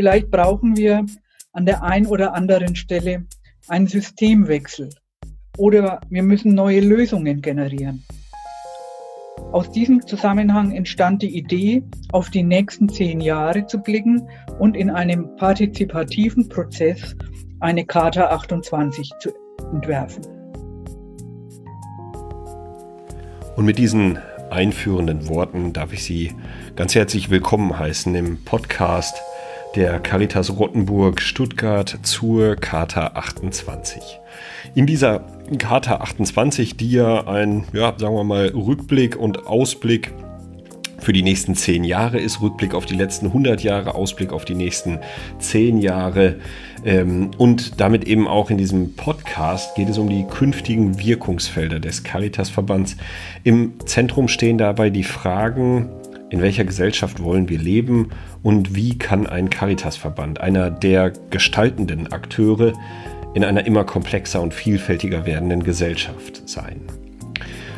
Vielleicht brauchen wir an der einen oder anderen Stelle einen Systemwechsel oder wir müssen neue Lösungen generieren. Aus diesem Zusammenhang entstand die Idee, auf die nächsten zehn Jahre zu blicken und in einem partizipativen Prozess eine Charta 28 zu entwerfen. Und mit diesen einführenden Worten darf ich Sie ganz herzlich willkommen heißen im Podcast der Caritas Rottenburg Stuttgart zur Charta 28. In dieser Charta 28, die ja ein, ja, sagen wir mal, Rückblick und Ausblick für die nächsten zehn Jahre ist, Rückblick auf die letzten 100 Jahre, Ausblick auf die nächsten zehn Jahre. Ähm, und damit eben auch in diesem Podcast geht es um die künftigen Wirkungsfelder des Caritas-Verbands. Im Zentrum stehen dabei die Fragen, in welcher Gesellschaft wollen wir leben und wie kann ein Caritasverband, einer der gestaltenden Akteure, in einer immer komplexer und vielfältiger werdenden Gesellschaft sein.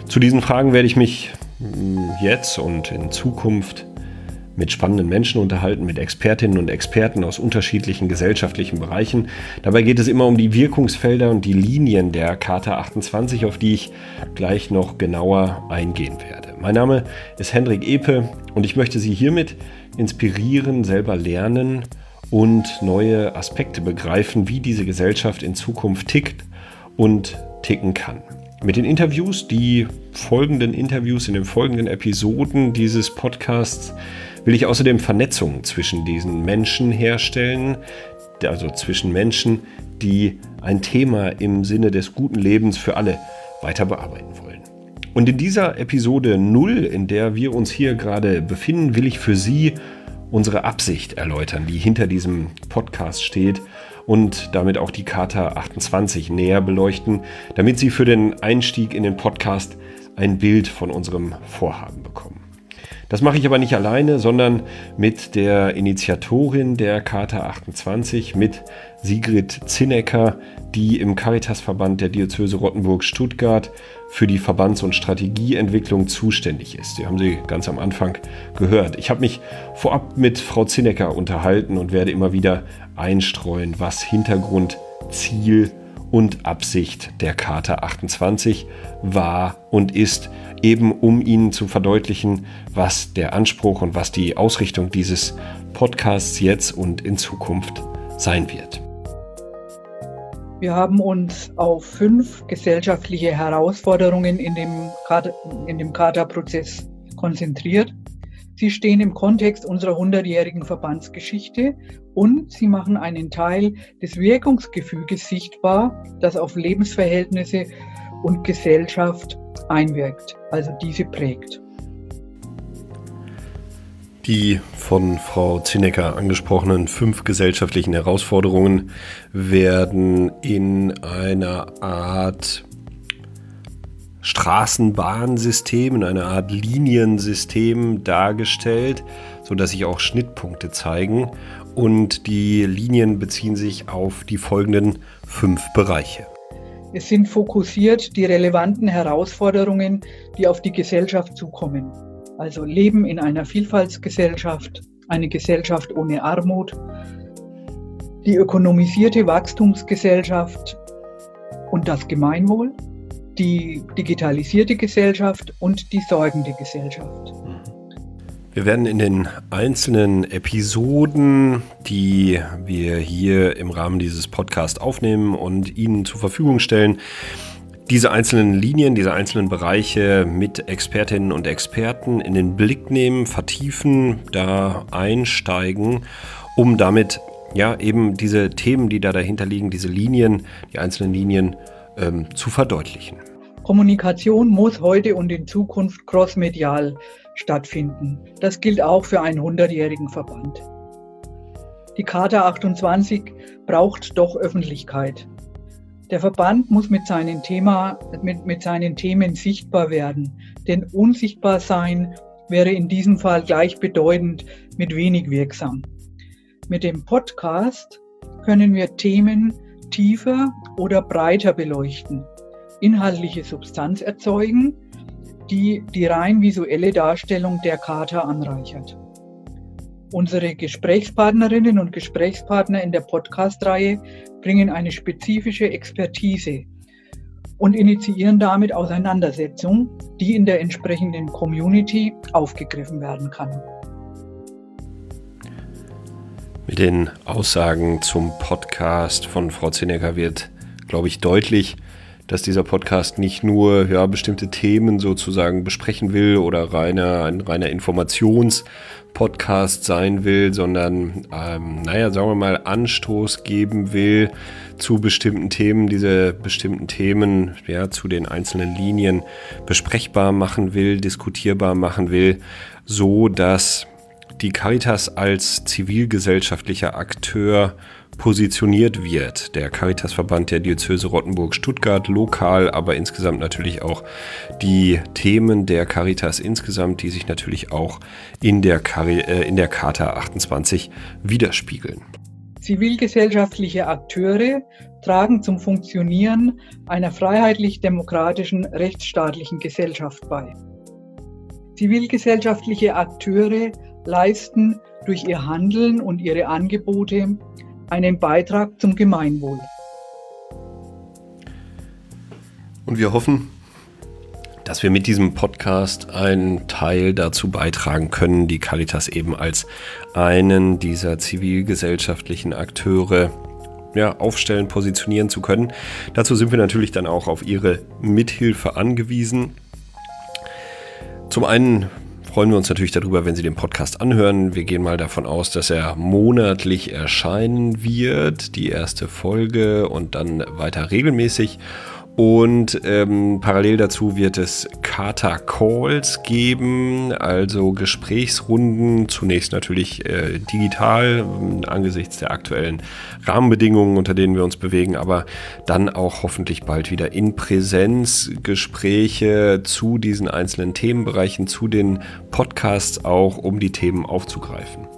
Zu diesen Fragen werde ich mich hm, jetzt und in Zukunft mit spannenden Menschen unterhalten, mit Expertinnen und Experten aus unterschiedlichen gesellschaftlichen Bereichen. Dabei geht es immer um die Wirkungsfelder und die Linien der Charta 28, auf die ich gleich noch genauer eingehen werde. Mein Name ist Hendrik Epe und ich möchte Sie hiermit inspirieren, selber lernen und neue Aspekte begreifen, wie diese Gesellschaft in Zukunft tickt und ticken kann. Mit den Interviews, die folgenden Interviews in den folgenden Episoden dieses Podcasts, will ich außerdem Vernetzungen zwischen diesen Menschen herstellen, also zwischen Menschen, die ein Thema im Sinne des guten Lebens für alle weiter bearbeiten wollen. Und in dieser Episode 0, in der wir uns hier gerade befinden, will ich für Sie unsere Absicht erläutern, die hinter diesem Podcast steht und damit auch die Charta 28 näher beleuchten, damit Sie für den Einstieg in den Podcast ein Bild von unserem Vorhaben bekommen. Das mache ich aber nicht alleine, sondern mit der Initiatorin der Charta 28, mit Sigrid Zinnecker, die im Caritasverband der Diözese Rottenburg-Stuttgart für die Verbands- und Strategieentwicklung zuständig ist. Die haben Sie ganz am Anfang gehört. Ich habe mich vorab mit Frau Zinnecker unterhalten und werde immer wieder einstreuen, was Hintergrund, Ziel und Absicht der Charta 28 war und ist eben um Ihnen zu verdeutlichen, was der Anspruch und was die Ausrichtung dieses Podcasts jetzt und in Zukunft sein wird. Wir haben uns auf fünf gesellschaftliche Herausforderungen in dem, in dem Charta-Prozess konzentriert. Sie stehen im Kontext unserer 100-jährigen Verbandsgeschichte und sie machen einen Teil des Wirkungsgefüges sichtbar, das auf Lebensverhältnisse und Gesellschaft einwirkt, also diese prägt. Die von Frau Zinecker angesprochenen fünf gesellschaftlichen Herausforderungen werden in einer Art Straßenbahnsystem, in einer Art Liniensystem dargestellt, sodass sich auch Schnittpunkte zeigen. Und die Linien beziehen sich auf die folgenden fünf Bereiche. Es sind fokussiert die relevanten Herausforderungen, die auf die Gesellschaft zukommen. Also Leben in einer Vielfaltsgesellschaft, eine Gesellschaft ohne Armut, die ökonomisierte Wachstumsgesellschaft und das Gemeinwohl, die digitalisierte Gesellschaft und die sorgende Gesellschaft. Wir werden in den einzelnen Episoden, die wir hier im Rahmen dieses Podcasts aufnehmen und Ihnen zur Verfügung stellen, diese einzelnen Linien, diese einzelnen Bereiche mit Expertinnen und Experten in den Blick nehmen, vertiefen, da einsteigen, um damit ja eben diese Themen, die da dahinter liegen, diese Linien, die einzelnen Linien ähm, zu verdeutlichen. Kommunikation muss heute und in Zukunft crossmedial stattfinden. Das gilt auch für einen 100-jährigen Verband. Die Charta 28 braucht doch Öffentlichkeit. Der Verband muss mit seinen, Thema, mit, mit seinen Themen sichtbar werden, denn unsichtbar sein wäre in diesem Fall gleichbedeutend mit wenig wirksam. Mit dem Podcast können wir Themen tiefer oder breiter beleuchten, inhaltliche Substanz erzeugen die die rein visuelle Darstellung der Charta anreichert. Unsere Gesprächspartnerinnen und Gesprächspartner in der Podcast-Reihe bringen eine spezifische Expertise und initiieren damit Auseinandersetzung, die in der entsprechenden Community aufgegriffen werden kann. Mit den Aussagen zum Podcast von Frau Zinecker wird, glaube ich, deutlich, dass dieser Podcast nicht nur ja, bestimmte Themen sozusagen besprechen will oder reiner, ein reiner Informationspodcast sein will, sondern, ähm, naja, sagen wir mal, Anstoß geben will zu bestimmten Themen, diese bestimmten Themen ja, zu den einzelnen Linien besprechbar machen will, diskutierbar machen will, so dass die Caritas als zivilgesellschaftlicher Akteur positioniert wird. Der Caritasverband der Diözese Rottenburg-Stuttgart lokal, aber insgesamt natürlich auch die Themen der Caritas insgesamt, die sich natürlich auch in der, Cari äh, in der Charta 28 widerspiegeln. Zivilgesellschaftliche Akteure tragen zum Funktionieren einer freiheitlich-demokratischen rechtsstaatlichen Gesellschaft bei. Zivilgesellschaftliche Akteure leisten durch ihr Handeln und ihre Angebote einen Beitrag zum Gemeinwohl. Und wir hoffen, dass wir mit diesem Podcast einen Teil dazu beitragen können, die Caritas eben als einen dieser zivilgesellschaftlichen Akteure ja, aufstellen, positionieren zu können. Dazu sind wir natürlich dann auch auf Ihre Mithilfe angewiesen. Zum einen freuen wir uns natürlich darüber, wenn Sie den Podcast anhören. Wir gehen mal davon aus, dass er monatlich erscheinen wird, die erste Folge und dann weiter regelmäßig. Und ähm, parallel dazu wird es Kata Calls geben, also Gesprächsrunden, zunächst natürlich äh, digital äh, angesichts der aktuellen Rahmenbedingungen, unter denen wir uns bewegen, aber dann auch hoffentlich bald wieder in Präsenz Gespräche zu diesen einzelnen Themenbereichen, zu den Podcasts auch, um die Themen aufzugreifen.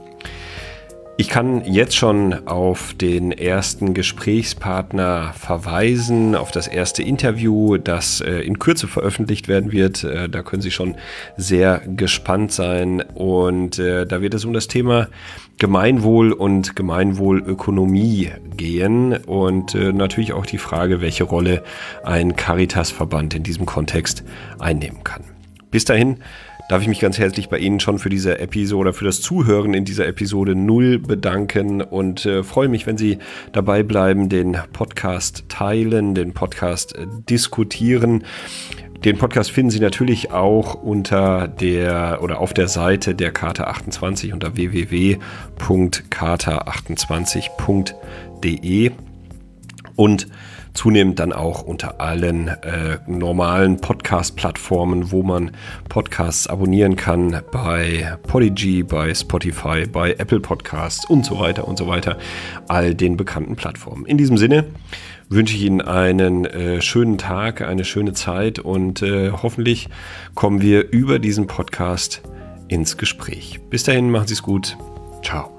Ich kann jetzt schon auf den ersten Gesprächspartner verweisen, auf das erste Interview, das äh, in Kürze veröffentlicht werden wird. Äh, da können Sie schon sehr gespannt sein. Und äh, da wird es um das Thema Gemeinwohl und Gemeinwohlökonomie gehen und natürlich auch die Frage, welche Rolle ein Caritas-Verband in diesem Kontext einnehmen kann. Bis dahin darf ich mich ganz herzlich bei Ihnen schon für diese Episode, für das Zuhören in dieser Episode null bedanken und äh, freue mich, wenn Sie dabei bleiben, den Podcast teilen, den Podcast äh, diskutieren. Den Podcast finden Sie natürlich auch unter der oder auf der Seite der Karte 28 unter www.karte28.de und zunehmend dann auch unter allen äh, normalen Podcast-Plattformen, wo man Podcasts abonnieren kann, bei Podigy, bei Spotify, bei Apple Podcasts und so weiter und so weiter, all den bekannten Plattformen. In diesem Sinne wünsche ich Ihnen einen äh, schönen Tag, eine schöne Zeit und äh, hoffentlich kommen wir über diesen Podcast ins Gespräch. Bis dahin, machen Sie es gut. Ciao.